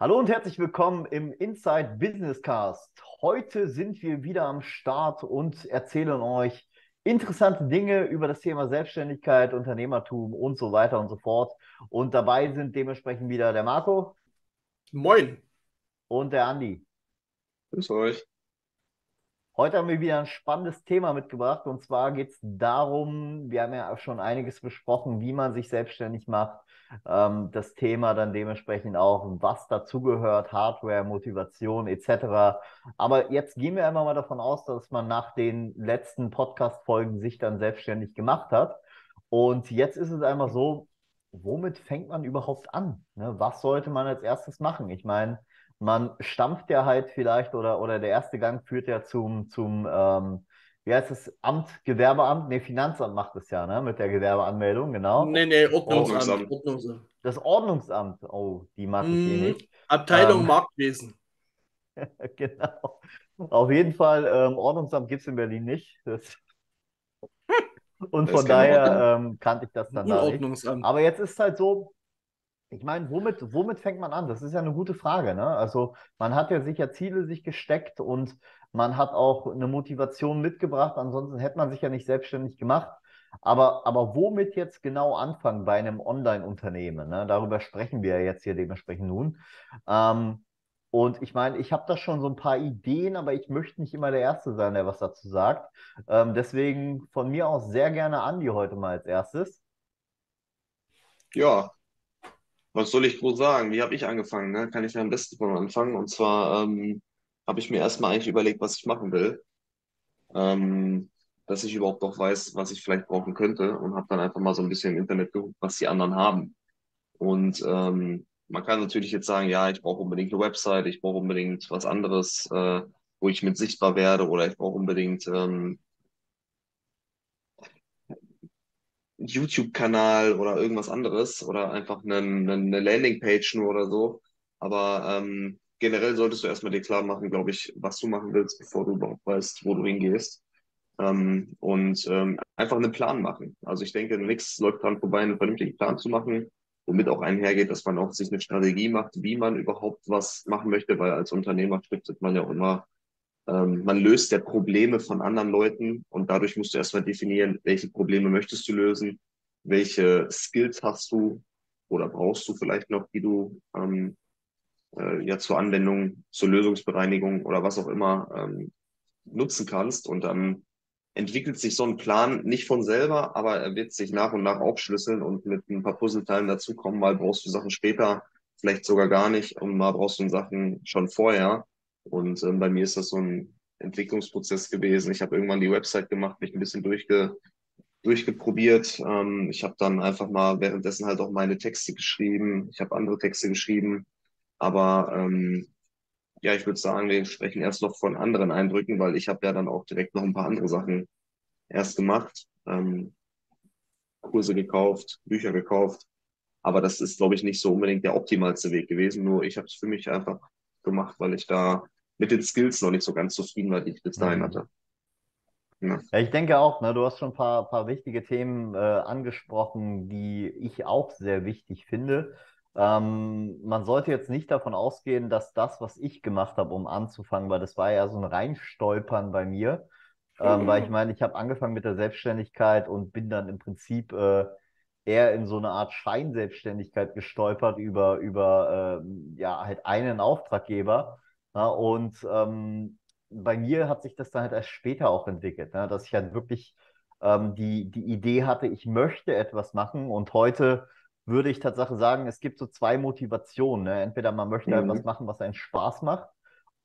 Hallo und herzlich willkommen im Inside Business Cast. Heute sind wir wieder am Start und erzählen euch interessante Dinge über das Thema Selbstständigkeit, Unternehmertum und so weiter und so fort. Und dabei sind dementsprechend wieder der Marco. Moin. Und der Andi. Grüß euch. Heute haben wir wieder ein spannendes Thema mitgebracht und zwar geht es darum, wir haben ja schon einiges besprochen, wie man sich selbstständig macht, ähm, das Thema dann dementsprechend auch, was dazugehört, Hardware, Motivation etc. Aber jetzt gehen wir einfach mal davon aus, dass man nach den letzten Podcast-Folgen sich dann selbstständig gemacht hat. Und jetzt ist es einmal so, womit fängt man überhaupt an? Ne? Was sollte man als erstes machen? Ich meine, man stampft ja halt vielleicht oder, oder der erste Gang führt ja zum, zum ähm, wie heißt das, Amt, Gewerbeamt? Nee, Finanzamt macht es ja, ne? Mit der Gewerbeanmeldung, genau. Nee, nee, Ordnungsamt. Ordnungsamt. Das Ordnungsamt, oh, die mag ich eh nicht. Abteilung ähm, Marktwesen. genau. Auf jeden Fall, ähm, Ordnungsamt gibt es in Berlin nicht. Das und von daher ähm, kannte ich das dann da nicht. Aber jetzt ist es halt so, ich meine, womit, womit fängt man an? Das ist ja eine gute Frage. Ne? Also man hat ja sicher Ziele sich gesteckt und man hat auch eine Motivation mitgebracht. Ansonsten hätte man sich ja nicht selbstständig gemacht. Aber, aber womit jetzt genau anfangen bei einem Online-Unternehmen? Ne? Darüber sprechen wir ja jetzt hier dementsprechend nun. Ähm, und ich meine, ich habe da schon so ein paar Ideen, aber ich möchte nicht immer der Erste sein, der was dazu sagt. Ähm, deswegen von mir aus sehr gerne Andi heute mal als erstes. Ja, was soll ich groß sagen? Wie habe ich angefangen? Ne? Kann ich ja am besten von anfangen. Und zwar ähm, habe ich mir erstmal eigentlich überlegt, was ich machen will. Ähm, dass ich überhaupt auch weiß, was ich vielleicht brauchen könnte und habe dann einfach mal so ein bisschen im Internet geguckt, was die anderen haben. Und ähm, man kann natürlich jetzt sagen, ja, ich brauche unbedingt eine Website, ich brauche unbedingt was anderes, äh, wo ich mit sichtbar werde oder ich brauche unbedingt ähm, YouTube-Kanal oder irgendwas anderes oder einfach eine, eine Landingpage nur oder so. Aber ähm, generell solltest du erstmal dir klar machen, glaube ich, was du machen willst, bevor du überhaupt weißt, wo du hingehst. Ähm, und ähm, einfach einen Plan machen. Also ich denke, nichts läuft dran vorbei, einen vernünftigen Plan zu machen, womit auch einhergeht, dass man auch sich eine Strategie macht, wie man überhaupt was machen möchte, weil als Unternehmer stiftet man ja auch immer ähm, man löst ja Probleme von anderen Leuten und dadurch musst du erstmal definieren, welche Probleme möchtest du lösen, welche Skills hast du oder brauchst du vielleicht noch, die du ähm, äh, ja zur Anwendung, zur Lösungsbereinigung oder was auch immer ähm, nutzen kannst. Und dann entwickelt sich so ein Plan nicht von selber, aber er wird sich nach und nach aufschlüsseln und mit ein paar Puzzleteilen dazukommen. Mal brauchst du Sachen später, vielleicht sogar gar nicht und mal brauchst du Sachen schon vorher. Und ähm, bei mir ist das so ein Entwicklungsprozess gewesen. Ich habe irgendwann die Website gemacht, mich ein bisschen durchge, durchgeprobiert. Ähm, ich habe dann einfach mal währenddessen halt auch meine Texte geschrieben. Ich habe andere Texte geschrieben. Aber ähm, ja, ich würde sagen, wir sprechen erst noch von anderen Eindrücken, weil ich habe ja dann auch direkt noch ein paar andere Sachen erst gemacht. Ähm, Kurse gekauft, Bücher gekauft. Aber das ist, glaube ich, nicht so unbedingt der optimalste Weg gewesen. Nur ich habe es für mich einfach gemacht, weil ich da mit den Skills noch nicht so ganz zufrieden war, die ich bis dahin mhm. hatte. Ja. ja. ich denke auch, ne, du hast schon ein paar, paar wichtige Themen äh, angesprochen, die ich auch sehr wichtig finde. Ähm, man sollte jetzt nicht davon ausgehen, dass das, was ich gemacht habe, um anzufangen, weil das war ja so ein Reinstolpern bei mir, ähm, mhm. weil ich meine, ich habe angefangen mit der Selbstständigkeit und bin dann im Prinzip äh, eher in so eine Art Scheinselbstständigkeit gestolpert über, über äh, ja, halt einen Auftraggeber. Ja, und ähm, bei mir hat sich das dann halt erst später auch entwickelt, ne? dass ich halt wirklich ähm, die, die Idee hatte, ich möchte etwas machen und heute würde ich tatsächlich sagen, es gibt so zwei Motivationen. Ne? Entweder man möchte mhm. etwas machen, was einen Spaß macht,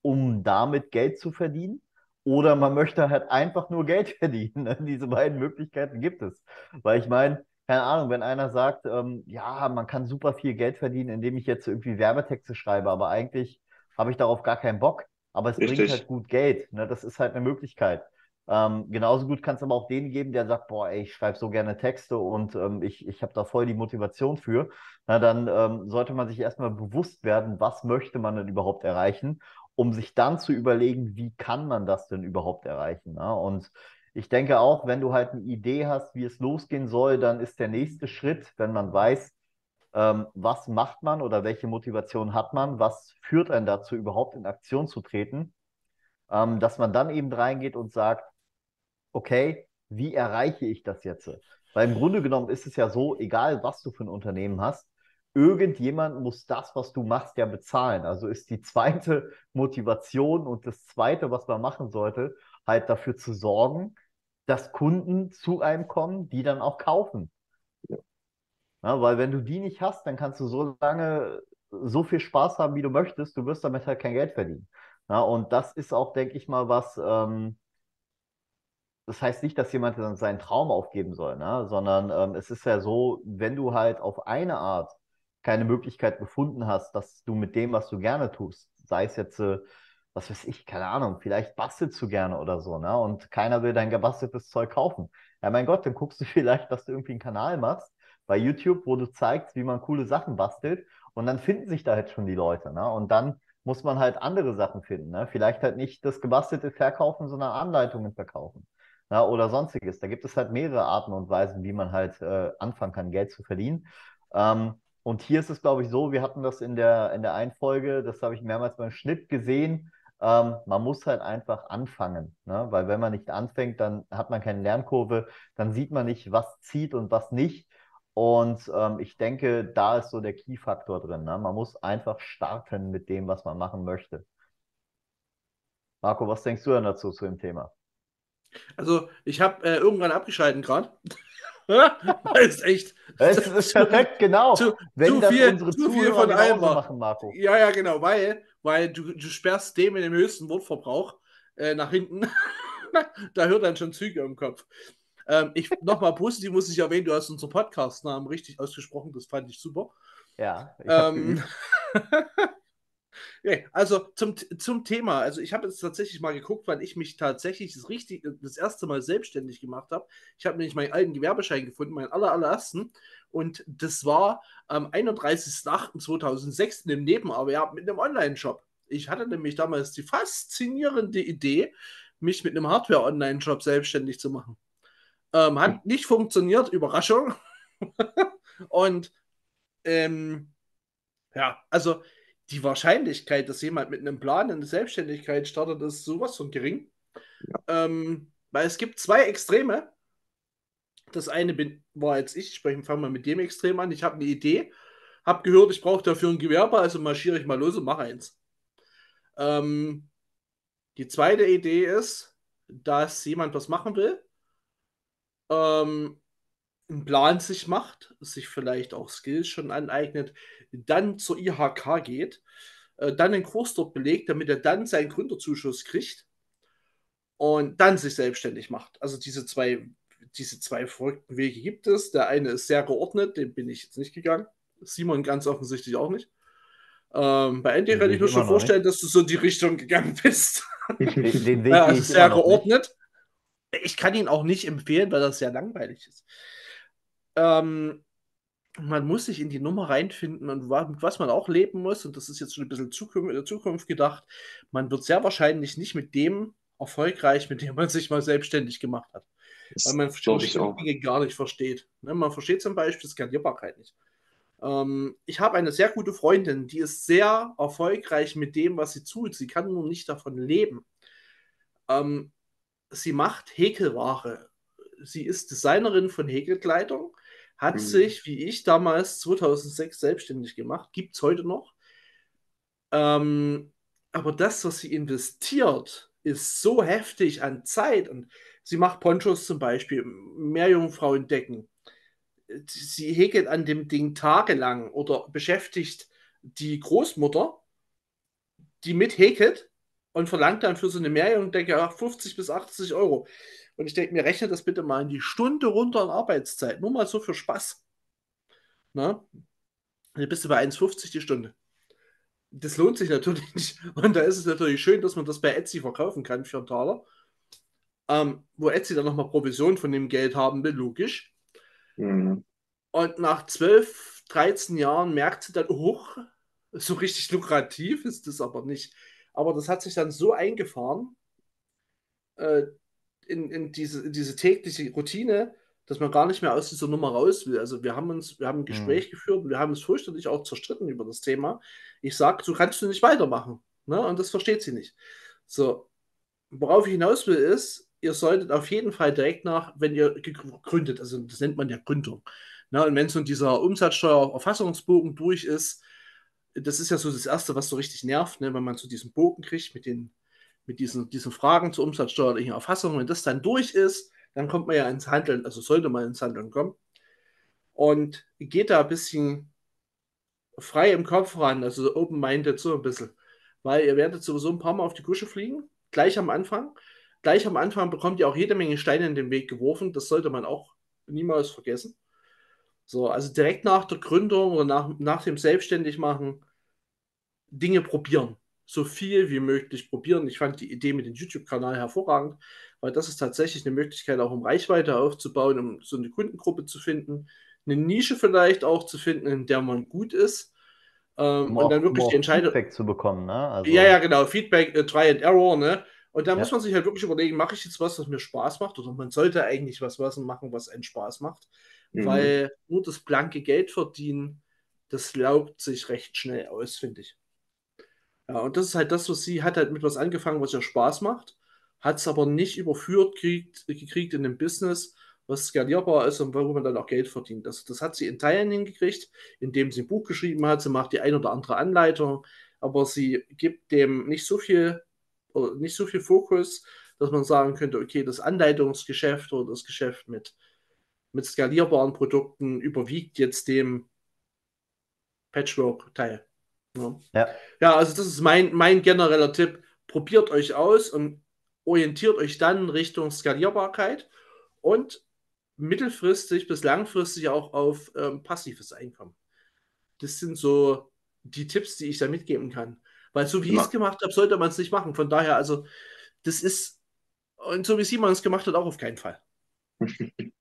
um damit Geld zu verdienen, oder man möchte halt einfach nur Geld verdienen. Ne? Diese beiden Möglichkeiten gibt es. Weil ich meine, keine Ahnung, wenn einer sagt, ähm, ja, man kann super viel Geld verdienen, indem ich jetzt irgendwie Werbetexte schreibe, aber eigentlich habe ich darauf gar keinen Bock. Aber es Richtig. bringt halt gut Geld. Ne? Das ist halt eine Möglichkeit. Ähm, genauso gut kann es aber auch den geben, der sagt, boah, ey, ich schreibe so gerne Texte und ähm, ich, ich habe da voll die Motivation für. Na, dann ähm, sollte man sich erstmal bewusst werden, was möchte man denn überhaupt erreichen, um sich dann zu überlegen, wie kann man das denn überhaupt erreichen. Na? Und ich denke auch, wenn du halt eine Idee hast, wie es losgehen soll, dann ist der nächste Schritt, wenn man weiß, ähm, was macht man oder welche Motivation hat man, was führt einen dazu, überhaupt in Aktion zu treten, ähm, dass man dann eben reingeht und sagt, okay, wie erreiche ich das jetzt? Weil im Grunde genommen ist es ja so, egal was du für ein Unternehmen hast, irgendjemand muss das, was du machst, ja bezahlen. Also ist die zweite Motivation und das zweite, was man machen sollte, halt dafür zu sorgen, dass Kunden zu einem kommen, die dann auch kaufen. Ja. Ja, weil wenn du die nicht hast, dann kannst du so lange so viel Spaß haben, wie du möchtest, du wirst damit halt kein Geld verdienen. Ja, und das ist auch, denke ich mal, was, ähm, das heißt nicht, dass jemand seinen Traum aufgeben soll, ne? sondern ähm, es ist ja so, wenn du halt auf eine Art keine Möglichkeit gefunden hast, dass du mit dem, was du gerne tust, sei es jetzt, äh, was weiß ich, keine Ahnung, vielleicht bastelst du gerne oder so, ne? Und keiner will dein gebasteltes Zeug kaufen. Ja, mein Gott, dann guckst du vielleicht, dass du irgendwie einen Kanal machst bei YouTube, wo du zeigst, wie man coole Sachen bastelt und dann finden sich da halt schon die Leute, ne? Und dann muss man halt andere Sachen finden, ne? Vielleicht halt nicht das gebastelte verkaufen, sondern Anleitungen verkaufen. Ja, oder sonstiges. Da gibt es halt mehrere Arten und Weisen, wie man halt äh, anfangen kann, Geld zu verdienen. Ähm, und hier ist es, glaube ich, so, wir hatten das in der, in der einen Folge, das habe ich mehrmals beim Schnitt gesehen. Ähm, man muss halt einfach anfangen, ne? weil wenn man nicht anfängt, dann hat man keine Lernkurve, dann sieht man nicht, was zieht und was nicht. Und ähm, ich denke, da ist so der Key-Faktor drin. Ne? Man muss einfach starten mit dem, was man machen möchte. Marco, was denkst du denn dazu zu dem Thema? Also, ich habe äh, irgendwann abgeschalten gerade. ist echt. Es ist perfekt, genau. Zu, Wenn zu das viel, unsere zu viel von allem machen, Marco. Ja, ja, genau, weil, weil du, du sperrst dem in dem höchsten Wortverbrauch äh, nach hinten. da hört dann schon Züge im Kopf. Ähm, ich nochmal positiv muss ich erwähnen, du hast unseren Podcast-Namen richtig ausgesprochen, das fand ich super. Ja. Ich ähm, Okay, also zum, zum Thema. Also ich habe jetzt tatsächlich mal geguckt, weil ich mich tatsächlich das, richtig, das erste Mal selbstständig gemacht habe. Ich habe nämlich meinen alten Gewerbeschein gefunden, meinen aller, allerersten. Und das war am 31.08.2006 im Nebenerwerb mit einem Online-Shop. Ich hatte nämlich damals die faszinierende Idee, mich mit einem Hardware-Online-Shop selbstständig zu machen. Ähm, hat nicht funktioniert, Überraschung. Und ähm, ja, also die Wahrscheinlichkeit, dass jemand mit einem Plan in der Selbstständigkeit startet, ist sowas von gering. Ja. Ähm, weil es gibt zwei Extreme. Das eine bin, war jetzt ich, ich fange mal mit dem Extrem an. Ich habe eine Idee, habe gehört, ich brauche dafür ein Gewerbe, also marschiere ich mal los und mache eins. Ähm, die zweite Idee ist, dass jemand was machen will, ähm, einen Plan sich macht, sich vielleicht auch Skills schon aneignet, dann zur IHK geht, äh, dann einen Kurs dort belegt, damit er dann seinen Gründerzuschuss kriegt und dann sich selbstständig macht. Also diese zwei, diese zwei verrückten Wege gibt es. Der eine ist sehr geordnet, den bin ich jetzt nicht gegangen. Simon ganz offensichtlich auch nicht. Ähm, bei Andy kann ich mir schon vorstellen, nicht. dass du so in die Richtung gegangen bist. Den, den Weg ja, also sehr geordnet. Nicht. Ich kann ihn auch nicht empfehlen, weil das sehr langweilig ist. Ähm, man muss sich in die Nummer reinfinden und mit was man auch leben muss, und das ist jetzt schon ein bisschen Zukunft, in der Zukunft gedacht, man wird sehr wahrscheinlich nicht mit dem erfolgreich, mit dem man sich mal selbstständig gemacht hat. Das weil man bestimmte Dinge gar nicht versteht. Ne, man versteht zum Beispiel Skalierbarkeit nicht. Ähm, ich habe eine sehr gute Freundin, die ist sehr erfolgreich mit dem, was sie tut. Sie kann nur nicht davon leben. Ähm, sie macht Häkelware. Sie ist Designerin von Häkelkleidung hat mhm. sich, wie ich damals 2006 selbstständig gemacht, gibt es heute noch. Ähm, aber das, was sie investiert, ist so heftig an Zeit. Und sie macht Ponchos zum Beispiel, Meerjungfrauendecken. Sie häkelt an dem Ding tagelang oder beschäftigt die Großmutter, die mit häkelt und verlangt dann für so eine Meerjungdecke 50 bis 80 Euro. Und ich denke mir, rechne das bitte mal in die Stunde runter in Arbeitszeit. Nur mal so für Spaß. Na? Dann bist du bei 1,50 die Stunde. Das lohnt sich natürlich nicht. Und da ist es natürlich schön, dass man das bei Etsy verkaufen kann für einen Taler. Ähm, wo Etsy dann nochmal Provision von dem Geld haben will, logisch. Mhm. Und nach 12, 13 Jahren merkt sie dann, oh, so richtig lukrativ ist das aber nicht. Aber das hat sich dann so eingefahren, äh, in, in, diese, in diese tägliche Routine, dass man gar nicht mehr aus dieser Nummer raus will. Also wir haben uns, wir haben ein Gespräch mhm. geführt und wir haben uns fürchterlich auch zerstritten über das Thema. Ich sage, so kannst du nicht weitermachen. Ne? Und das versteht sie nicht. So, worauf ich hinaus will, ist, ihr solltet auf jeden Fall direkt nach, wenn ihr gegründet, also das nennt man ja Gründung. Ne? Und wenn so dieser Umsatzsteuererfassungsbogen durch ist, das ist ja so das Erste, was so richtig nervt, ne? wenn man zu diesem Bogen kriegt mit den mit diesen, diesen Fragen zur umsatzsteuerlichen Erfassung. Wenn das dann durch ist, dann kommt man ja ins Handeln, also sollte man ins Handeln kommen. Und geht da ein bisschen frei im Kopf ran, also open-minded so ein bisschen. Weil ihr werdet sowieso ein paar Mal auf die Kusche fliegen, gleich am Anfang. Gleich am Anfang bekommt ihr auch jede Menge Steine in den Weg geworfen. Das sollte man auch niemals vergessen. So, also direkt nach der Gründung oder nach, nach dem Selbstständigmachen Dinge probieren. So viel wie möglich probieren. Ich fand die Idee mit dem YouTube-Kanal hervorragend, weil das ist tatsächlich eine Möglichkeit, auch um Reichweite aufzubauen, um so eine Kundengruppe zu finden, eine Nische vielleicht auch zu finden, in der man gut ist. Ähm, um und auch, dann wirklich um die Entscheidung. Feedback zu bekommen, ne? Also... Ja, ja, genau. Feedback, äh, Try and Error, ne? Und da ja. muss man sich halt wirklich überlegen, mache ich jetzt was, was mir Spaß macht? Oder man sollte eigentlich was, was machen, was einen Spaß macht. Mhm. Weil nur das blanke Geld verdienen, das laugt sich recht schnell aus, finde ich. Ja, und das ist halt das, was sie hat halt mit was angefangen, was ihr Spaß macht hat es aber nicht überführt kriegt, gekriegt in einem Business, was skalierbar ist und worüber man dann auch Geld verdient. Das, das hat sie in Teilen hingekriegt, indem sie ein Buch geschrieben hat. Sie macht die ein oder andere Anleitung, aber sie gibt dem nicht so viel, nicht so viel Fokus, dass man sagen könnte, okay, das Anleitungsgeschäft oder das Geschäft mit, mit skalierbaren Produkten überwiegt jetzt dem Patchwork-Teil. Ja. ja. ja, also das ist mein, mein genereller Tipp. Probiert euch aus und orientiert euch dann Richtung Skalierbarkeit und mittelfristig bis langfristig auch auf ähm, passives Einkommen. Das sind so die Tipps, die ich da mitgeben kann. Weil so wie ich es gemacht habe, sollte man es nicht machen. Von daher, also, das ist, und so wie Simon es gemacht hat, auch auf keinen Fall.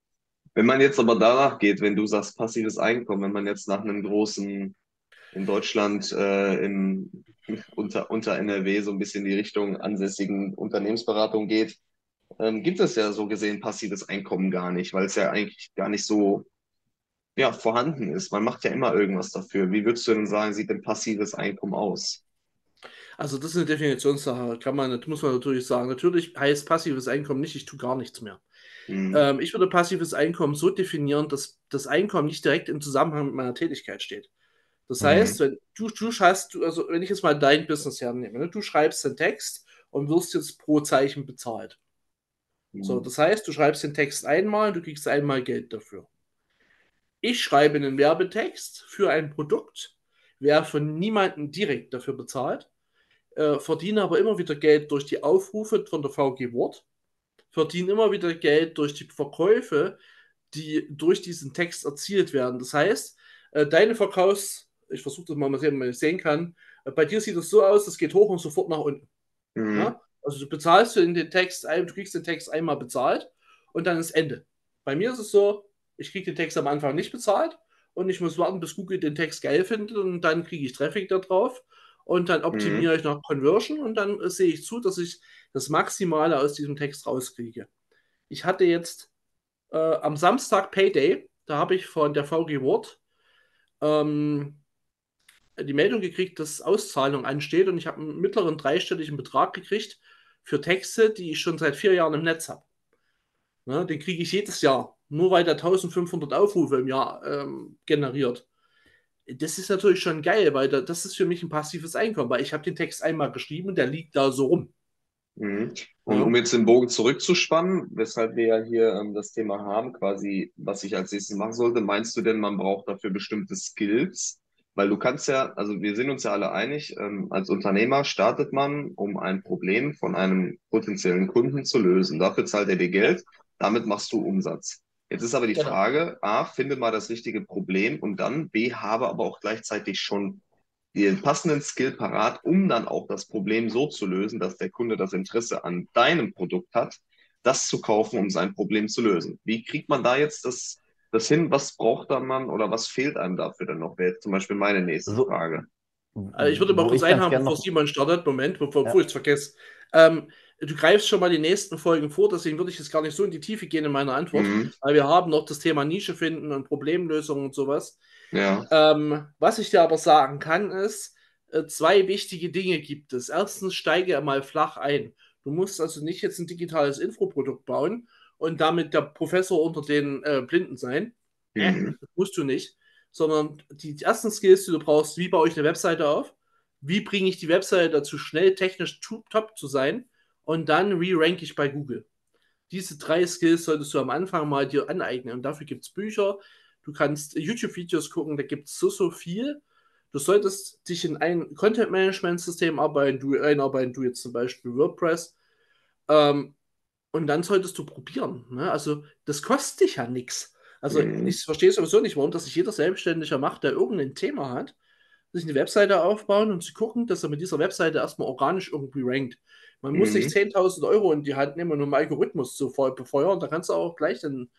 Wenn man jetzt aber danach geht, wenn du sagst passives Einkommen, wenn man jetzt nach einem großen in Deutschland äh, im, unter, unter NRW so ein bisschen die Richtung ansässigen Unternehmensberatung geht, ähm, gibt es ja so gesehen passives Einkommen gar nicht, weil es ja eigentlich gar nicht so ja, vorhanden ist. Man macht ja immer irgendwas dafür. Wie würdest du denn sagen, sieht denn passives Einkommen aus? Also das ist eine Definitionssache, kann man, das muss man natürlich sagen. Natürlich heißt passives Einkommen nicht, ich tue gar nichts mehr. Mhm. Ähm, ich würde passives Einkommen so definieren, dass das Einkommen nicht direkt im Zusammenhang mit meiner Tätigkeit steht. Das mhm. heißt, wenn du, du schreibst, also wenn ich jetzt mal dein Business hernehme, ne, du schreibst den Text und wirst jetzt pro Zeichen bezahlt. Mhm. So, das heißt, du schreibst den Text einmal, du kriegst einmal Geld dafür. Ich schreibe einen Werbetext für ein Produkt, werde von niemandem direkt dafür bezahlt, äh, verdiene aber immer wieder Geld durch die Aufrufe von der VG Wort, verdiene immer wieder Geld durch die Verkäufe, die durch diesen Text erzielt werden. Das heißt, äh, deine Verkaufs ich versuche das mal mal sehen, ob man das sehen kann. Bei dir sieht es so aus, das geht hoch und sofort nach unten. Mhm. Ja? Also du bezahlst in den Text, du kriegst den Text einmal bezahlt und dann ist Ende. Bei mir ist es so, ich kriege den Text am Anfang nicht bezahlt und ich muss warten, bis Google den Text geil findet und dann kriege ich Traffic da drauf und dann optimiere mhm. ich noch Conversion und dann äh, sehe ich zu, dass ich das Maximale aus diesem Text rauskriege. Ich hatte jetzt äh, am Samstag Payday, da habe ich von der VG Word ähm, die Meldung gekriegt, dass Auszahlung ansteht und ich habe einen mittleren dreistelligen Betrag gekriegt für Texte, die ich schon seit vier Jahren im Netz habe. Ne, den kriege ich jedes Jahr, nur weil der 1500 Aufrufe im Jahr ähm, generiert. Das ist natürlich schon geil, weil da, das ist für mich ein passives Einkommen, weil ich habe den Text einmal geschrieben und der liegt da so rum. Mhm. Und ja. um jetzt den Bogen zurückzuspannen, weshalb wir ja hier ähm, das Thema haben, quasi, was ich als nächstes machen sollte, meinst du denn, man braucht dafür bestimmte Skills? Weil du kannst ja, also wir sind uns ja alle einig, ähm, als Unternehmer startet man, um ein Problem von einem potenziellen Kunden zu lösen. Dafür zahlt er dir Geld, damit machst du Umsatz. Jetzt ist aber die genau. Frage, A, finde mal das richtige Problem und dann B, habe aber auch gleichzeitig schon den passenden Skill parat, um dann auch das Problem so zu lösen, dass der Kunde das Interesse an deinem Produkt hat, das zu kaufen, um sein Problem zu lösen. Wie kriegt man da jetzt das das hin, was braucht da man oder was fehlt einem dafür dann noch? Wäre jetzt zum Beispiel meine nächste so, Frage. Also ich würde mal kurz einhaben, bevor Simon startet. Moment, bevor, ja. ich es vergesse. Ähm, du greifst schon mal die nächsten Folgen vor, deswegen würde ich jetzt gar nicht so in die Tiefe gehen in meiner Antwort, mhm. weil wir haben noch das Thema Nische finden und Problemlösung und sowas. Ja. Ähm, was ich dir aber sagen kann, ist, äh, zwei wichtige Dinge gibt es. Erstens, steige mal flach ein. Du musst also nicht jetzt ein digitales Infoprodukt bauen und damit der Professor unter den äh, Blinden sein. Mhm. Das musst du nicht. Sondern die ersten Skills, die du brauchst, wie baue ich eine Webseite auf? Wie bringe ich die Webseite dazu, schnell technisch top zu sein? Und dann re-rank ich bei Google. Diese drei Skills solltest du am Anfang mal dir aneignen. Und dafür gibt es Bücher. Du kannst YouTube-Videos gucken, da gibt es so, so viel. Du solltest dich in ein Content-Management-System einarbeiten, du jetzt zum Beispiel WordPress. Ähm, und dann solltest du probieren. Ne? Also, das kostet dich ja nichts. Also, mhm. ich verstehe sowieso nicht, warum das sich jeder Selbstständiger macht, der irgendein Thema hat, sich eine Webseite aufbauen und zu gucken, dass er mit dieser Webseite erstmal organisch irgendwie rankt. Man mhm. muss nicht 10.000 Euro in die Hand nehmen, um einen Algorithmus zu befeuern. Da kannst du auch gleich ein,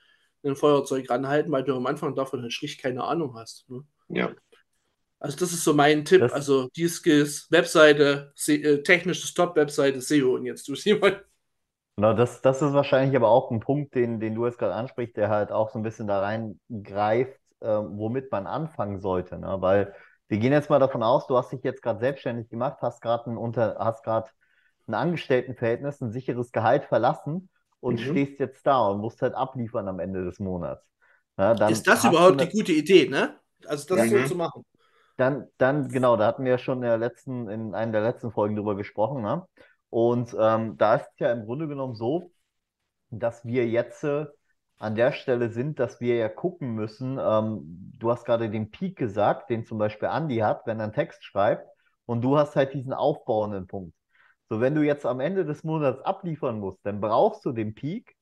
ein Feuerzeug ranhalten, weil du am Anfang davon halt schlicht keine Ahnung hast. Ne? Ja. Also das ist so mein Tipp. Das also die Skills, Webseite, äh, technische Stop-Webseite, SEO und jetzt du Simon. Genau, das, das ist wahrscheinlich aber auch ein Punkt, den, den du jetzt gerade ansprichst, der halt auch so ein bisschen da reingreift, äh, womit man anfangen sollte. Ne? Weil wir gehen jetzt mal davon aus, du hast dich jetzt gerade selbstständig gemacht, hast gerade ein, Unter hast gerade ein Angestelltenverhältnis, ein sicheres Gehalt verlassen und mhm. stehst jetzt da und musst halt abliefern am Ende des Monats. Ja, ist das überhaupt eine gute Idee, ne? Also das mhm. so zu machen. Dann, dann, genau, da hatten wir ja schon in, der letzten, in einer der letzten Folgen drüber gesprochen. Ne? Und ähm, da ist es ja im Grunde genommen so, dass wir jetzt äh, an der Stelle sind, dass wir ja gucken müssen. Ähm, du hast gerade den Peak gesagt, den zum Beispiel Andy hat, wenn er einen Text schreibt, und du hast halt diesen aufbauenden Punkt. So, wenn du jetzt am Ende des Monats abliefern musst, dann brauchst du den Peak,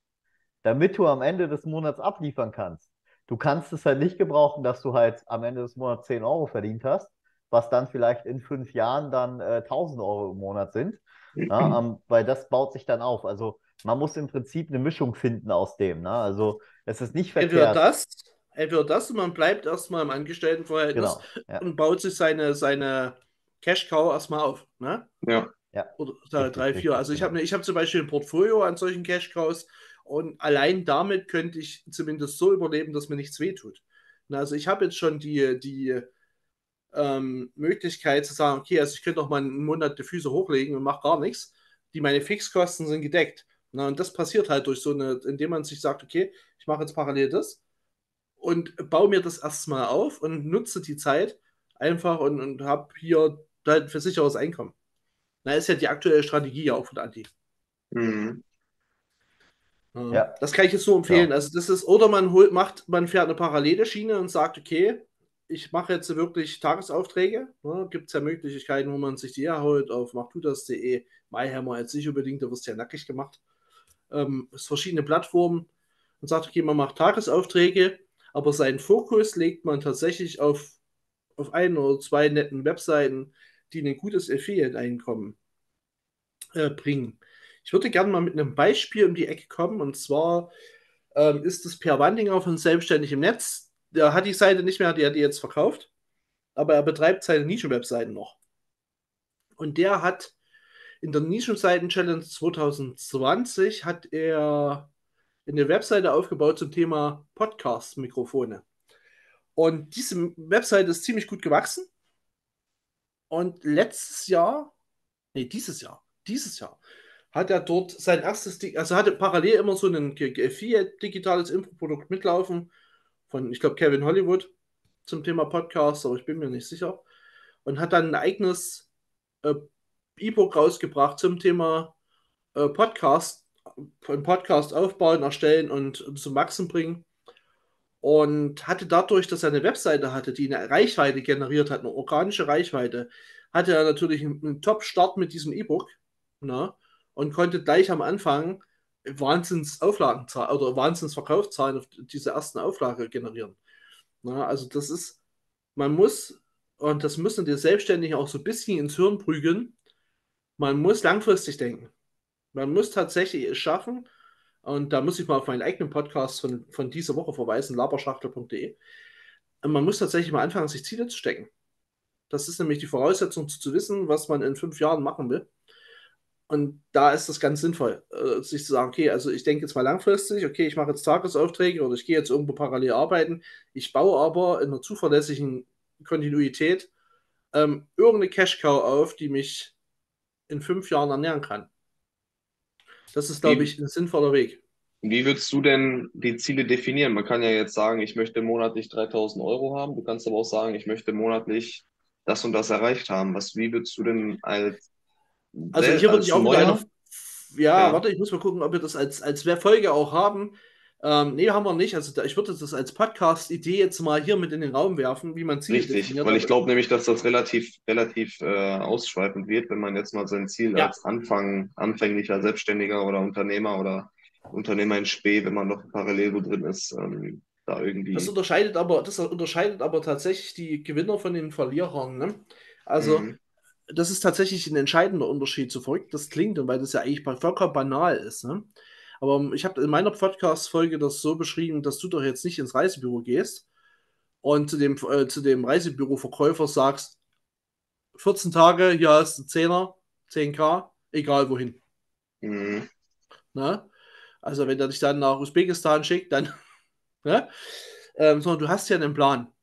damit du am Ende des Monats abliefern kannst. Du kannst es halt nicht gebrauchen, dass du halt am Ende des Monats 10 Euro verdient hast, was dann vielleicht in fünf Jahren dann äh, 1000 Euro im Monat sind, ja, ähm, weil das baut sich dann auf. Also man muss im Prinzip eine Mischung finden aus dem. Ne? Also es ist nicht verkehrt. Entweder das, entweder das und man bleibt erstmal im Angestelltenverhältnis genau, ja. und baut sich seine, seine Cash-Cow erstmal auf. Ne? Ja. Ja. Oder drei, vier. Also ich habe ne, hab zum Beispiel ein Portfolio an solchen Cash-Cows und allein damit könnte ich zumindest so überleben, dass mir nichts wehtut. Also ich habe jetzt schon die, die ähm, Möglichkeit zu sagen, okay, also ich könnte auch mal einen Monat die Füße hochlegen und mache gar nichts. Die meine Fixkosten sind gedeckt. Na, und das passiert halt durch so eine, indem man sich sagt, okay, ich mache jetzt parallel das und baue mir das erstmal auf und nutze die Zeit einfach und, und habe hier halt für sicheres Einkommen. Na, ist ja die aktuelle Strategie auch von Anti. Mhm. Ja. Das kann ich jetzt so empfehlen. Ja. Also das ist, oder man holt, macht, man fährt eine parallele Schiene und sagt, okay, ich mache jetzt wirklich Tagesaufträge. Ne? Gibt es ja Möglichkeiten, wo man sich die herholt auf machtudas.de, MyHammer jetzt nicht unbedingt, da wirst du ja nackig gemacht. Ähm, es verschiedene Plattformen und sagt, okay, man macht Tagesaufträge, aber seinen Fokus legt man tatsächlich auf, auf ein oder zwei netten Webseiten, die ein gutes Affiliate-Einkommen äh, bringen. Ich würde gerne mal mit einem Beispiel um die Ecke kommen. Und zwar ähm, ist es Per Wandinger von Selbstständig im Netz. Der hat die Seite nicht mehr, die hat die jetzt verkauft. Aber er betreibt seine Nischen-Webseiten noch. Und der hat in der Nischenseiten-Challenge 2020 hat er eine Webseite aufgebaut zum Thema Podcast-Mikrofone. Und diese Webseite ist ziemlich gut gewachsen. Und letztes Jahr, nee, dieses Jahr, dieses Jahr hat er dort sein erstes, also hatte parallel immer so ein Fiat digitales Infoprodukt mitlaufen von, ich glaube, Kevin Hollywood zum Thema Podcast, aber ich bin mir nicht sicher. Und hat dann ein eigenes äh, E-Book rausgebracht zum Thema äh, Podcast, ein Podcast aufbauen, erstellen und zum Wachsen bringen. Und hatte dadurch, dass er eine Webseite hatte, die eine Reichweite generiert hat, eine organische Reichweite, hatte er natürlich einen, Top-Start mit diesem E-Book. Ne? und konnte gleich am Anfang Wahnsinns Auflagenzahlen oder Wahnsinns Verkaufszahlen auf diese ersten Auflage generieren. Na, also das ist, man muss, und das müssen die Selbstständigen auch so ein bisschen ins Hirn prügeln, man muss langfristig denken. Man muss tatsächlich es schaffen, und da muss ich mal auf meinen eigenen Podcast von, von dieser Woche verweisen, laberschachtel.de. Man muss tatsächlich mal anfangen, sich Ziele zu stecken. Das ist nämlich die Voraussetzung zu wissen, was man in fünf Jahren machen will. Und da ist das ganz sinnvoll, äh, sich zu sagen, okay, also ich denke jetzt mal langfristig, okay, ich mache jetzt Tagesaufträge oder ich gehe jetzt irgendwo parallel arbeiten. Ich baue aber in einer zuverlässigen Kontinuität ähm, irgendeine Cash-Cow auf, die mich in fünf Jahren ernähren kann. Das ist, glaube ich, ein sinnvoller Weg. Wie würdest du denn die Ziele definieren? Man kann ja jetzt sagen, ich möchte monatlich 3000 Euro haben. Du kannst aber auch sagen, ich möchte monatlich das und das erreicht haben. Was, wie würdest du denn als also hier würde ich auch noch, ja, ja, warte, ich muss mal gucken, ob wir das als, als Folge auch haben. Ähm, nee, haben wir nicht. Also da, ich würde das als Podcast-Idee jetzt mal hier mit in den Raum werfen, wie man Ziele Richtig, weil ich glaube nämlich, dass das relativ, relativ äh, ausschweifend wird, wenn man jetzt mal sein Ziel ja. als Anfang, anfänglicher Selbstständiger oder Unternehmer oder Unternehmer in Spee, wenn man noch parallel wo drin ist, ähm, da irgendwie. Das unterscheidet aber, das unterscheidet aber tatsächlich die Gewinner von den Verlierern. Ne? Also mhm das ist tatsächlich ein entscheidender Unterschied, so verrückt das klingt und weil das ja eigentlich vollkommen banal ist. Ne? Aber ich habe in meiner Podcast-Folge das so beschrieben, dass du doch jetzt nicht ins Reisebüro gehst und zu dem, äh, zu dem Reisebüro-Verkäufer sagst, 14 Tage, hier hast du 10er, 10k, egal wohin. Mhm. Ne? Also wenn er dich dann nach Usbekistan schickt, dann, ne? Ähm, sondern du hast ja einen Plan.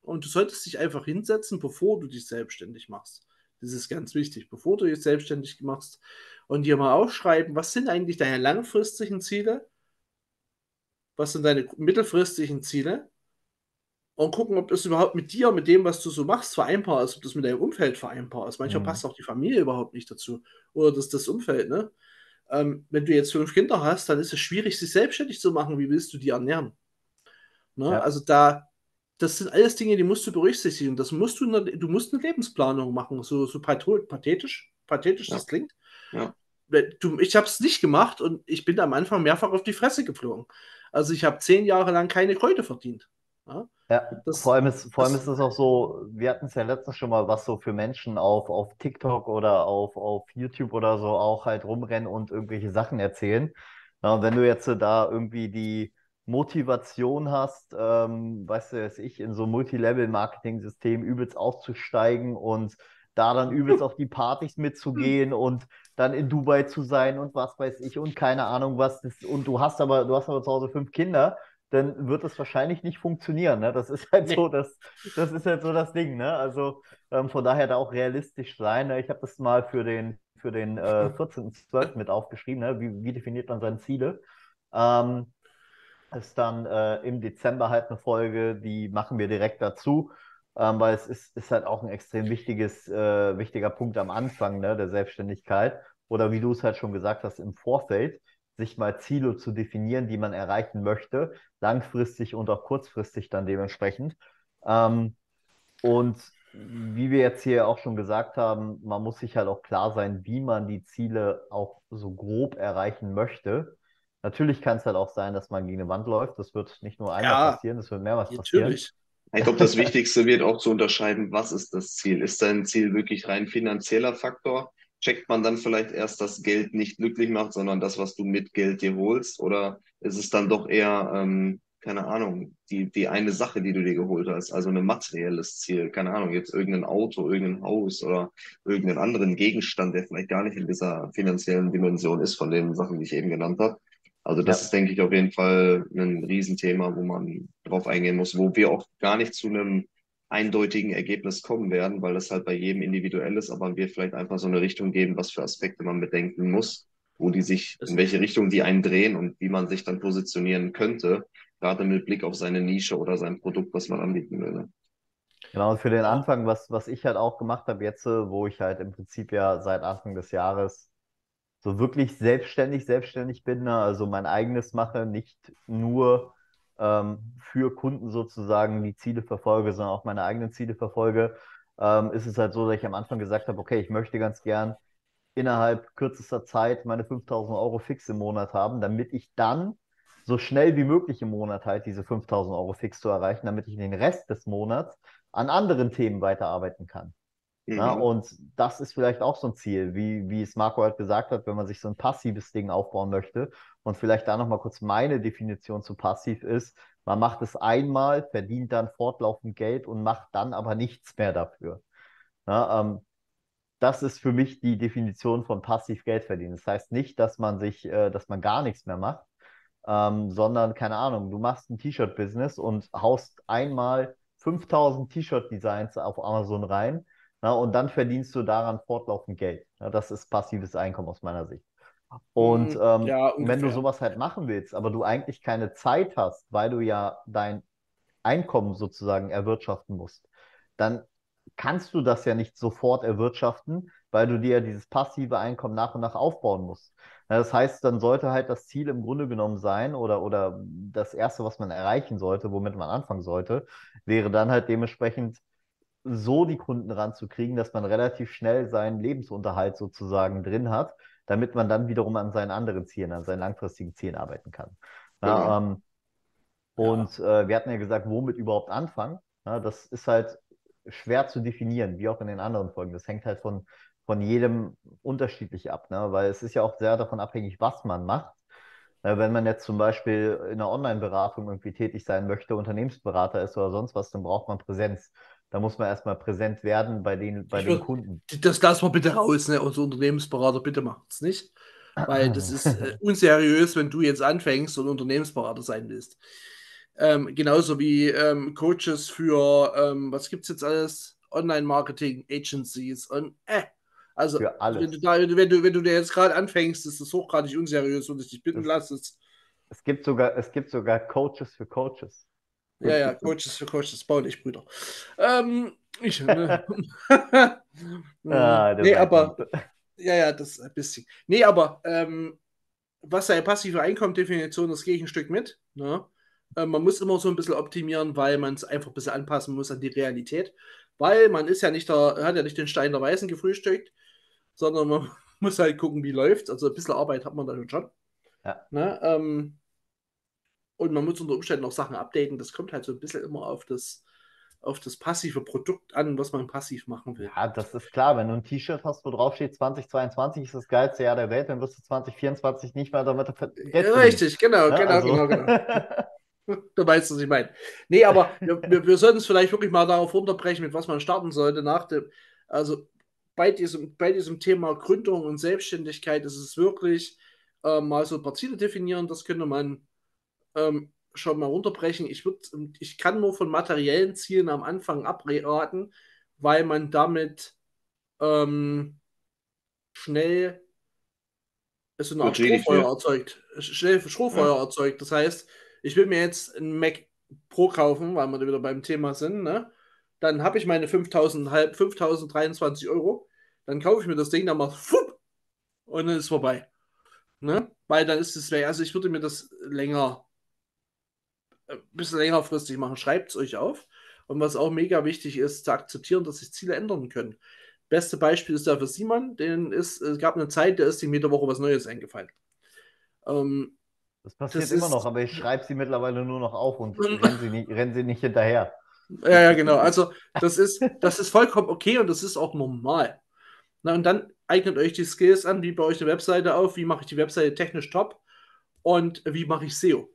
Und du solltest dich einfach hinsetzen, bevor du dich selbstständig machst. Das ist ganz wichtig, bevor du dich selbstständig machst und dir mal aufschreiben, was sind eigentlich deine langfristigen Ziele? Was sind deine mittelfristigen Ziele? Und gucken, ob das überhaupt mit dir, mit dem, was du so machst, vereinbar ist, ob das mit deinem Umfeld vereinbar ist. Manchmal mhm. passt auch die Familie überhaupt nicht dazu. Oder das, das Umfeld, ne? Ähm, wenn du jetzt fünf Kinder hast, dann ist es schwierig, sich selbstständig zu machen. Wie willst du die ernähren? Ne? Ja. Also da, das sind alles Dinge, die musst du berücksichtigen. Das musst du, du musst eine Lebensplanung machen, so, so pathetisch, pathetisch ja. das klingt. Ja. Du, ich habe es nicht gemacht und ich bin am Anfang mehrfach auf die Fresse geflogen. Also ich habe zehn Jahre lang keine Kräute verdient. Ja, ja das, vor allem ist, vor allem ist es auch so, wir hatten es ja letztens schon mal, was so für Menschen auf, auf TikTok oder auf, auf YouTube oder so auch halt rumrennen und irgendwelche Sachen erzählen. Ja, und wenn du jetzt da irgendwie die, Motivation hast, ähm, weißt du, dass ich in so Multilevel-Marketing-System übelst auszusteigen und da dann übelst auf die Partys mitzugehen und dann in Dubai zu sein und was weiß ich und keine Ahnung was. Das, und du hast aber, du hast aber zu Hause fünf Kinder, dann wird das wahrscheinlich nicht funktionieren. Ne? Das ist halt nee. so, das, das ist halt so das Ding. Ne? Also ähm, von daher da auch realistisch sein. Ne? Ich habe das mal für den, für den äh, 14.12. mit aufgeschrieben. Ne? Wie, wie definiert man seine Ziele? Ähm, ist dann äh, im Dezember halt eine Folge, die machen wir direkt dazu, ähm, weil es ist, ist halt auch ein extrem wichtiges, äh, wichtiger Punkt am Anfang ne, der Selbstständigkeit. Oder wie du es halt schon gesagt hast, im Vorfeld, sich mal Ziele zu definieren, die man erreichen möchte, langfristig und auch kurzfristig dann dementsprechend. Ähm, und wie wir jetzt hier auch schon gesagt haben, man muss sich halt auch klar sein, wie man die Ziele auch so grob erreichen möchte. Natürlich kann es halt auch sein, dass man gegen eine Wand läuft. Das wird nicht nur einmal ja, passieren, das wird mehrmals natürlich. passieren. Ich glaube, das Wichtigste wird auch zu unterscheiden, was ist das Ziel? Ist dein Ziel wirklich rein finanzieller Faktor? Checkt man dann vielleicht erst, dass Geld nicht glücklich macht, sondern das, was du mit Geld dir holst? Oder ist es dann doch eher, ähm, keine Ahnung, die, die eine Sache, die du dir geholt hast, also ein materielles Ziel, keine Ahnung, jetzt irgendein Auto, irgendein Haus oder irgendeinen anderen Gegenstand, der vielleicht gar nicht in dieser finanziellen Dimension ist von den Sachen, die ich eben genannt habe. Also das ja. ist, denke ich, auf jeden Fall ein Riesenthema, wo man drauf eingehen muss, wo wir auch gar nicht zu einem eindeutigen Ergebnis kommen werden, weil das halt bei jedem individuell ist, aber wir vielleicht einfach so eine Richtung geben, was für Aspekte man bedenken muss, wo die sich, in welche Richtung die eindrehen und wie man sich dann positionieren könnte, gerade mit Blick auf seine Nische oder sein Produkt, was man anbieten will. Ne? Genau, und für den Anfang, was, was ich halt auch gemacht habe jetzt, wo ich halt im Prinzip ja seit Anfang des Jahres so wirklich selbstständig, selbstständig bin, ne? also mein eigenes mache, nicht nur ähm, für Kunden sozusagen die Ziele verfolge, sondern auch meine eigenen Ziele verfolge, ähm, ist es halt so, dass ich am Anfang gesagt habe, okay, ich möchte ganz gern innerhalb kürzester Zeit meine 5000 Euro fix im Monat haben, damit ich dann so schnell wie möglich im Monat halt diese 5000 Euro fix zu erreichen, damit ich den Rest des Monats an anderen Themen weiterarbeiten kann. Mhm. Ja, und das ist vielleicht auch so ein Ziel, wie, wie es Marco halt gesagt hat, wenn man sich so ein passives Ding aufbauen möchte. Und vielleicht da nochmal kurz meine Definition zu passiv ist, man macht es einmal, verdient dann fortlaufend Geld und macht dann aber nichts mehr dafür. Ja, ähm, das ist für mich die Definition von passiv Geld verdienen. Das heißt nicht, dass man sich, äh, dass man gar nichts mehr macht, ähm, sondern keine Ahnung, du machst ein T-Shirt-Business und haust einmal 5000 T-Shirt-Designs auf Amazon rein na, und dann verdienst du daran fortlaufend Geld. Ja, das ist passives Einkommen aus meiner Sicht. Und hm, ähm, ja, wenn du sowas halt machen willst, aber du eigentlich keine Zeit hast, weil du ja dein Einkommen sozusagen erwirtschaften musst, dann kannst du das ja nicht sofort erwirtschaften, weil du dir dieses passive Einkommen nach und nach aufbauen musst. Das heißt, dann sollte halt das Ziel im Grunde genommen sein oder, oder das Erste, was man erreichen sollte, womit man anfangen sollte, wäre dann halt dementsprechend so die Kunden ranzukriegen, dass man relativ schnell seinen Lebensunterhalt sozusagen drin hat, damit man dann wiederum an seinen anderen Zielen, an seinen langfristigen Zielen arbeiten kann. Ja, genau. ähm, und ja. äh, wir hatten ja gesagt, womit überhaupt anfangen. Ja, das ist halt schwer zu definieren, wie auch in den anderen Folgen. Das hängt halt von, von jedem unterschiedlich ab, ne? weil es ist ja auch sehr davon abhängig, was man macht. Wenn man jetzt zum Beispiel in einer Online-Beratung irgendwie tätig sein möchte, Unternehmensberater ist oder sonst was, dann braucht man Präsenz. Da muss man erstmal präsent werden bei den, bei den würd, Kunden. Das lassen wir bitte raus, ne? Unser Unternehmensberater, bitte macht es nicht. Weil das ist äh, unseriös, wenn du jetzt anfängst und Unternehmensberater sein willst. Ähm, genauso wie ähm, Coaches für, ähm, was gibt es jetzt alles? Online-Marketing-Agencies und äh, also. Wenn, du da, wenn, du, wenn du dir jetzt gerade anfängst, ist das hochgradig unseriös und ich dich bitten lasse. Es gibt, sogar, es gibt sogar Coaches für Coaches. Ja, ja, Coaches für Coaches, bauen ich Brüder. Ähm, ich, ne? ah, nee, aber, ja, ja, das ein bisschen. Nee, aber, ähm, was seine passive Einkommendefinition, das gehe ich ein Stück mit. Ne? Äh, man muss immer so ein bisschen optimieren, weil man es einfach ein bisschen anpassen muss an die Realität. Weil man ist ja nicht der, hat ja nicht den Stein der Weißen gefrühstückt, sondern man muss halt gucken, wie läuft. Also ein bisschen Arbeit hat man da schon. Ja. Ne? Ähm, und man muss unter Umständen auch Sachen updaten. Das kommt halt so ein bisschen immer auf das, auf das passive Produkt an, was man passiv machen will. Ja, das ist klar. Wenn du ein T-Shirt hast, wo drauf steht 2022 ist das geilste Jahr der Welt, dann wirst du 2024 nicht mehr damit ja, Richtig, genau, ja, genau, also. genau, genau. du weißt, was ich meine. Nee, aber wir, wir, wir sollten es vielleicht wirklich mal darauf runterbrechen, mit was man starten sollte nach dem, also bei diesem, bei diesem Thema Gründung und Selbstständigkeit ist es wirklich äh, mal so ein paar Ziele definieren, das könnte man ähm, schon mal runterbrechen. Ich, würd, ich kann nur von materiellen Zielen am Anfang abraten, weil man damit ähm, schnell so eine Art Strohfeuer erzeugt. Schnell Strohfeuer ja. erzeugt. Das heißt, ich will mir jetzt ein Mac Pro kaufen, weil wir da wieder beim Thema sind, ne? Dann habe ich meine 5000, 5023 Euro. Dann kaufe ich mir das Ding, dann macht fupp, und dann ist es vorbei. Ne? Weil dann ist es weg. Also ich würde mir das länger, ein bisschen längerfristig machen. Schreibt es euch auf. Und was auch mega wichtig ist, zu akzeptieren, dass sich Ziele ändern können. Beste Beispiel ist da für Simon, den ist, es gab eine Zeit, der ist ihm jede Woche was Neues eingefallen. Ähm, das passiert das immer ist, noch, aber ich schreibe sie mittlerweile nur noch auf und rennen sie nicht, rennen sie nicht hinterher. Ja, ja, genau. Also das ist, das ist vollkommen okay und das ist auch normal. Na, und dann eignet euch die Skills an, wie baue ich eine Webseite auf, wie mache ich die Webseite technisch top und wie mache ich SEO.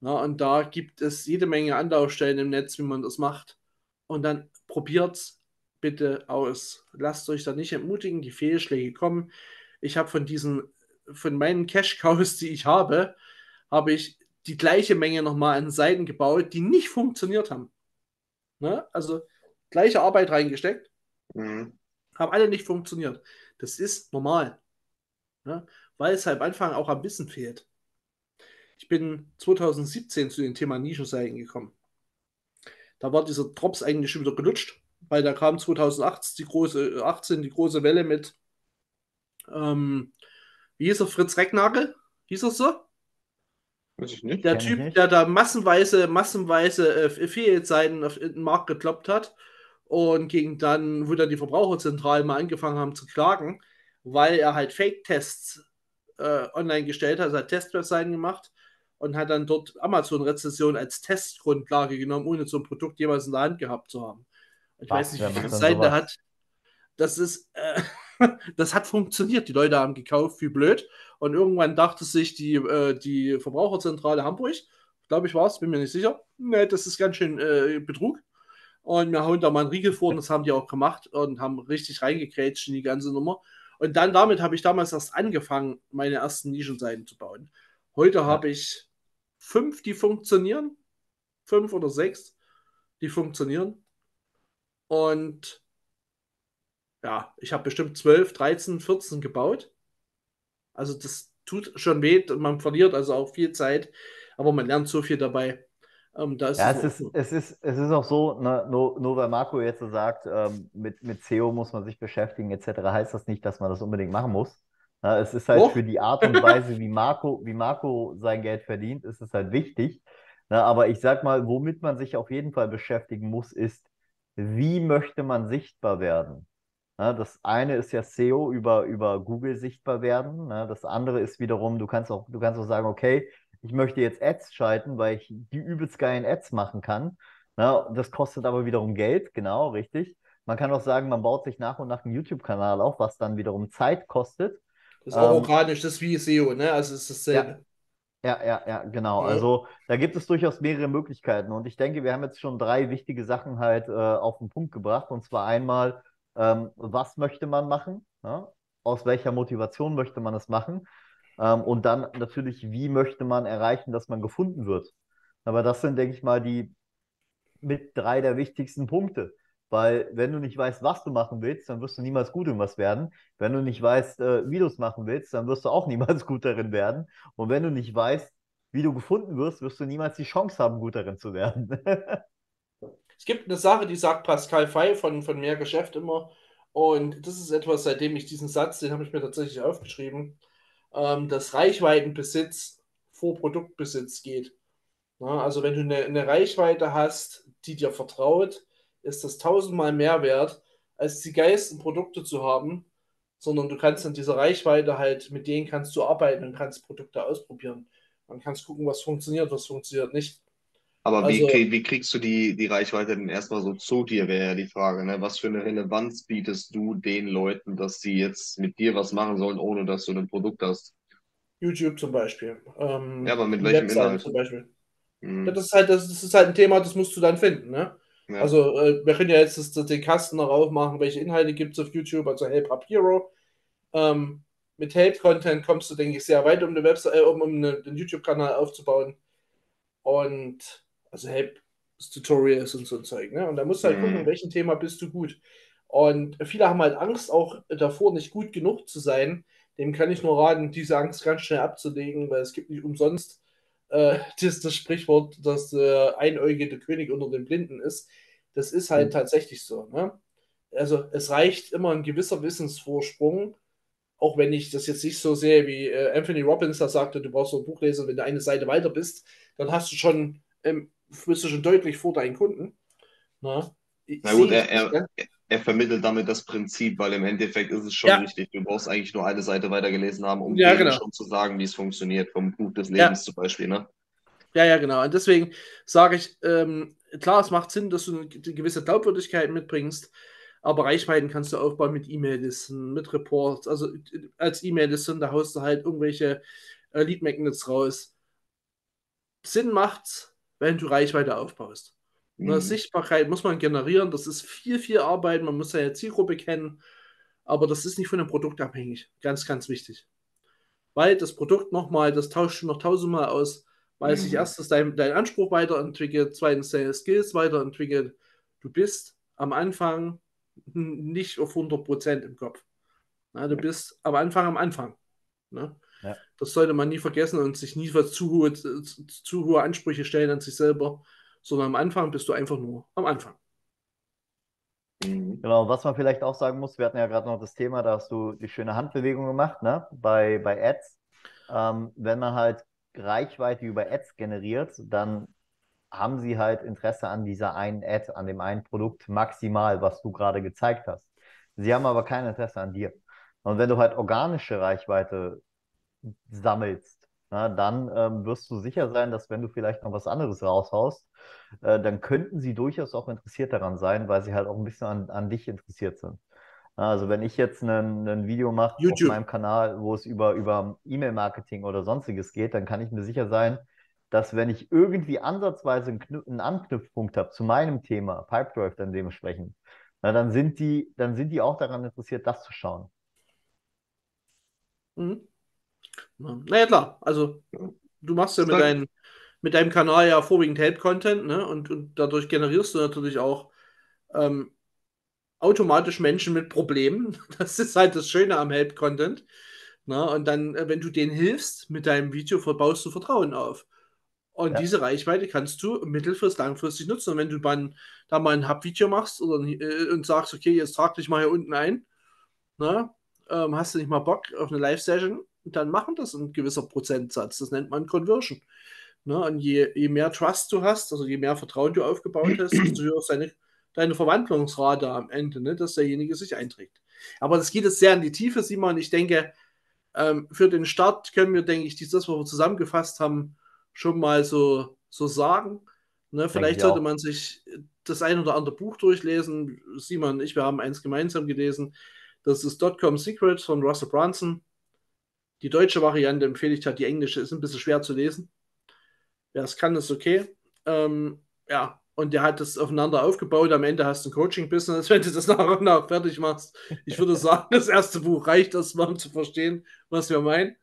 Na, und da gibt es jede Menge Anlaufstellen im Netz, wie man das macht. Und dann probiert es bitte aus. Lasst euch da nicht entmutigen, die Fehlschläge kommen. Ich habe von diesen von meinen Cash-Cows, die ich habe, habe ich die gleiche Menge nochmal an Seiten gebaut, die nicht funktioniert haben. Ne? Also gleiche Arbeit reingesteckt, mhm. haben alle nicht funktioniert. Das ist normal. Ne? Weil es halt am Anfang auch am Wissen fehlt. Ich bin 2017 zu dem Thema Nischenseiten gekommen. Da war dieser Drops eigentlich schon wieder gelutscht, weil da kam 2018 die große, 18 die große Welle mit ähm, wie hieß er, Fritz Recknagel? Hieß er so? Weiß ich nicht. Der Typ, der da massenweise, massenweise äh, Affiliate-Seiten auf den Markt gekloppt hat und gegen dann, wo dann die Verbraucherzentralen mal angefangen haben zu klagen, weil er halt Fake-Tests äh, online gestellt hat, also hat Testwebseiten gemacht und hat dann dort Amazon-Rezession als Testgrundlage genommen, ohne so ein Produkt jemals in der Hand gehabt zu haben. Ich Was, weiß nicht, wie viele Seiten er hat. Das ist, äh, das hat funktioniert. Die Leute haben gekauft, wie blöd. Und irgendwann dachte sich die, äh, die Verbraucherzentrale Hamburg, glaube ich war es, bin mir nicht sicher, nee, das ist ganz schön äh, Betrug. und wir hauen da mal einen Riegel vor und das haben die auch gemacht und haben richtig reingekrätscht in die ganze Nummer. Und dann damit habe ich damals erst angefangen, meine ersten Nischenseiten zu bauen. Heute habe ich fünf, die funktionieren. Fünf oder sechs, die funktionieren. Und ja, ich habe bestimmt 12, 13, 14 gebaut. Also das tut schon weh, man verliert also auch viel Zeit, aber man lernt so viel dabei. Ähm, ja, es, ist, es, ist, es ist auch so, ne, nur, nur weil Marco jetzt so sagt, ähm, mit, mit SEO muss man sich beschäftigen etc., heißt das nicht, dass man das unbedingt machen muss. Ja, es ist halt oh. für die Art und Weise, wie Marco, wie Marco sein Geld verdient, ist es halt wichtig. Na, aber ich sag mal, womit man sich auf jeden Fall beschäftigen muss, ist, wie möchte man sichtbar werden? Na, das eine ist ja SEO über, über Google sichtbar werden. Na, das andere ist wiederum, du kannst auch, du kannst auch sagen, okay, ich möchte jetzt Ads schalten, weil ich die übelst geilen Ads machen kann. Na, das kostet aber wiederum Geld, genau, richtig. Man kann auch sagen, man baut sich nach und nach einen YouTube-Kanal auf, was dann wiederum Zeit kostet. Das ist auch ähm, organisch, das ist wie SEO, ne? Also es ist dasselbe. Ja, ja, ja, ja genau. Ja. Also da gibt es durchaus mehrere Möglichkeiten. Und ich denke, wir haben jetzt schon drei wichtige Sachen halt äh, auf den Punkt gebracht. Und zwar einmal, ähm, was möchte man machen? Ja? Aus welcher Motivation möchte man es machen? Ähm, und dann natürlich, wie möchte man erreichen, dass man gefunden wird? Aber das sind, denke ich mal, die mit drei der wichtigsten Punkte. Weil wenn du nicht weißt, was du machen willst, dann wirst du niemals gut in was werden. Wenn du nicht weißt, äh, wie du es machen willst, dann wirst du auch niemals gut darin werden. Und wenn du nicht weißt, wie du gefunden wirst, wirst du niemals die Chance haben, gut darin zu werden. es gibt eine Sache, die sagt Pascal Fey von, von Mehr Geschäft immer. Und das ist etwas, seitdem ich diesen Satz, den habe ich mir tatsächlich aufgeschrieben, ähm, dass Reichweitenbesitz vor Produktbesitz geht. Na, also wenn du eine, eine Reichweite hast, die dir vertraut, ist das tausendmal mehr wert, als die geilsten Produkte zu haben, sondern du kannst in dieser Reichweite halt, mit denen kannst du arbeiten und kannst Produkte ausprobieren. Man kannst gucken, was funktioniert, was funktioniert nicht. Aber also, wie, wie kriegst du die, die Reichweite denn erstmal so zu dir, wäre ja die Frage. Ne? Was für eine Relevanz bietest du den Leuten, dass sie jetzt mit dir was machen sollen, ohne dass du ein Produkt hast? YouTube zum Beispiel. Ähm, ja, aber mit welchem Webseite Inhalt? Zum Beispiel. Hm. Ja, das, ist halt, das, das, ist halt ein Thema, das musst du dann finden. Ne? Ja. Also, äh, wir können ja jetzt das, den Kasten noch aufmachen, welche Inhalte gibt es auf YouTube, also Help Up Hero. Ähm, mit Help-Content kommst du, denke ich, sehr weit, um, eine Website, äh, um, um eine, den YouTube-Kanal aufzubauen. Und also Help Tutorials und so ein Zeug. Ne? Und da musst du halt mhm. gucken, in welchem Thema bist du gut. Und viele haben halt Angst, auch davor nicht gut genug zu sein. Dem kann ich nur raten, diese Angst ganz schnell abzulegen, weil es gibt nicht umsonst äh, das, das Sprichwort, dass äh, einäugige König unter den Blinden ist. Das ist halt mhm. tatsächlich so. Ne? Also es reicht immer ein gewisser Wissensvorsprung, auch wenn ich das jetzt nicht so sehe, wie äh, Anthony Robbins da sagte, du brauchst so ein Buch lesen, wenn du eine Seite weiter bist, dann hast du schon, ähm, bist du schon deutlich vor deinen Kunden. Na, Na gut, er, er, er, vermittelt damit das Prinzip, weil im Endeffekt ist es schon ja. richtig. Du brauchst eigentlich nur eine Seite weitergelesen haben, um ja, genau. schon zu sagen, wie es funktioniert, vom Buch des Lebens ja. zum Beispiel. Ne? Ja, ja, genau. Und deswegen sage ich, ähm, klar, es macht Sinn, dass du eine gewisse Glaubwürdigkeit mitbringst, aber Reichweiten kannst du aufbauen mit E-Mail-Listen, mit Reports. Also als E-Mail-Listen, da haust du halt irgendwelche äh, Lead-Magnets raus. Sinn macht's, wenn du Reichweite aufbaust. Mhm. Sichtbarkeit muss man generieren, das ist viel, viel Arbeit, man muss seine Zielgruppe kennen, aber das ist nicht von dem Produkt abhängig. Ganz, ganz wichtig. Weil das Produkt nochmal, das tauscht du noch tausendmal aus, weil mhm. sich erstens dein, dein Anspruch weiterentwickelt, zweitens deine Skills weiterentwickelt. Du bist am Anfang nicht auf 100% im Kopf. Na, du bist am Anfang am Anfang. Ne? Ja. Das sollte man nie vergessen und sich nie zu hohe, zu hohe Ansprüche stellen an sich selber, sondern am Anfang bist du einfach nur am Anfang. Mhm. Genau, was man vielleicht auch sagen muss, wir hatten ja gerade noch das Thema, da hast du die schöne Handbewegung gemacht, ne? Bei, bei Ads. Ähm, wenn man halt Reichweite über Ads generiert, dann haben sie halt Interesse an dieser einen Ad, an dem einen Produkt maximal, was du gerade gezeigt hast. Sie haben aber kein Interesse an dir. Und wenn du halt organische Reichweite sammelst, na, dann ähm, wirst du sicher sein, dass wenn du vielleicht noch was anderes raushaust, äh, dann könnten sie durchaus auch interessiert daran sein, weil sie halt auch ein bisschen an, an dich interessiert sind. Also wenn ich jetzt ein Video mache auf meinem Kanal, wo es über, über E-Mail-Marketing oder sonstiges geht, dann kann ich mir sicher sein, dass wenn ich irgendwie ansatzweise einen, Anknüpfpunkt habe zu meinem Thema, Pipedrive dann dementsprechend, na, dann sind die, dann sind die auch daran interessiert, das zu schauen. Mhm. Naja, klar. Also, du machst ja mit, dein, mit deinem Kanal ja vorwiegend Help-Content, ne? Und, und dadurch generierst du natürlich auch ähm, automatisch Menschen mit Problemen. Das ist halt das Schöne am Help-Content. Und dann, äh, wenn du denen hilfst mit deinem Video, baust du Vertrauen auf. Und ja. diese Reichweite kannst du mittelfristig, langfristig nutzen. Und wenn du dann da mal ein Hub-Video machst oder, äh, und sagst, okay, jetzt trag dich mal hier unten ein, na, ähm, hast du nicht mal Bock auf eine Live-Session, dann machen das ein gewisser Prozentsatz. Das nennt man Conversion. Ne? Und je, je mehr Trust du hast, also je mehr Vertrauen du aufgebaut hast, desto höher ist deine, deine Verwandlungsrate am Ende, ne? dass derjenige sich einträgt. Aber das geht jetzt sehr in die Tiefe, Simon. Ich denke, ähm, für den Start können wir, denke ich, das, was wir zusammengefasst haben, schon mal so, so sagen. Ne? Vielleicht sollte man sich das ein oder andere Buch durchlesen. Simon und ich, wir haben eins gemeinsam gelesen. Das ist Dotcom Secrets von Russell Brunson. Die deutsche Variante empfehle ich halt, die englische ist ein bisschen schwer zu lesen. Wer es kann, ist okay. Ähm, ja, und der hat das aufeinander aufgebaut. Am Ende hast du ein Coaching-Business, wenn du das nach und nach fertig machst. Ich würde sagen, das erste Buch reicht erstmal, um zu verstehen, was wir meinen.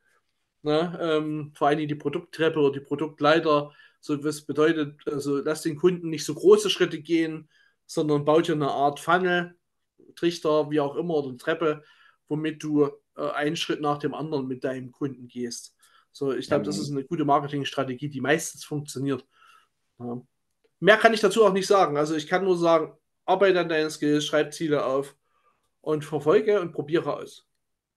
Na, ähm, vor allem die Produkttreppe oder die Produktleiter. So was bedeutet, also lass den Kunden nicht so große Schritte gehen, sondern baut dir eine Art Funnel, Trichter, wie auch immer, oder eine Treppe, womit du äh, einen Schritt nach dem anderen mit deinem Kunden gehst. So, ich glaube, das ist eine gute Marketingstrategie, die meistens funktioniert. Ja. Mehr kann ich dazu auch nicht sagen. Also ich kann nur sagen, arbeite an deinen Skills, schreib Ziele auf und verfolge und probiere aus.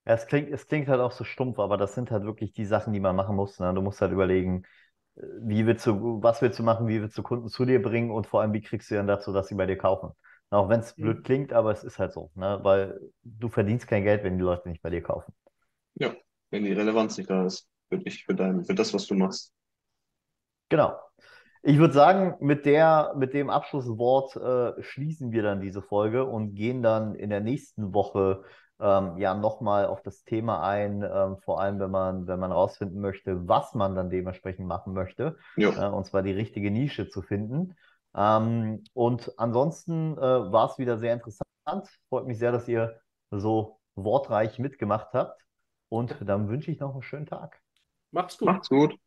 Ja, es klingt, es klingt halt auch so stumpf, aber das sind halt wirklich die Sachen, die man machen muss. Ne? Du musst halt überlegen, äh, wie willst du, was willst du machen, wie willst du Kunden zu dir bringen und vor allem, wie kriegst du dann dazu, dass sie bei dir kaufen. Auch wenn es mhm. blöd klingt, aber es ist halt so, ne? weil du verdienst kein Geld, wenn die Leute nicht bei dir kaufen. Ja, wenn die Relevanz nicht da ist für dich, für, dein, für das, was du machst. Genau. Ich würde sagen, mit, der, mit dem Abschlusswort äh, schließen wir dann diese Folge und gehen dann in der nächsten Woche ähm, ja nochmal auf das Thema ein, ähm, vor allem wenn man, wenn man rausfinden möchte, was man dann dementsprechend machen möchte, äh, und zwar die richtige Nische zu finden. Ähm, und ansonsten äh, war es wieder sehr interessant. Freut mich sehr, dass ihr so wortreich mitgemacht habt. Und dann wünsche ich noch einen schönen Tag. Macht's gut. Macht's gut.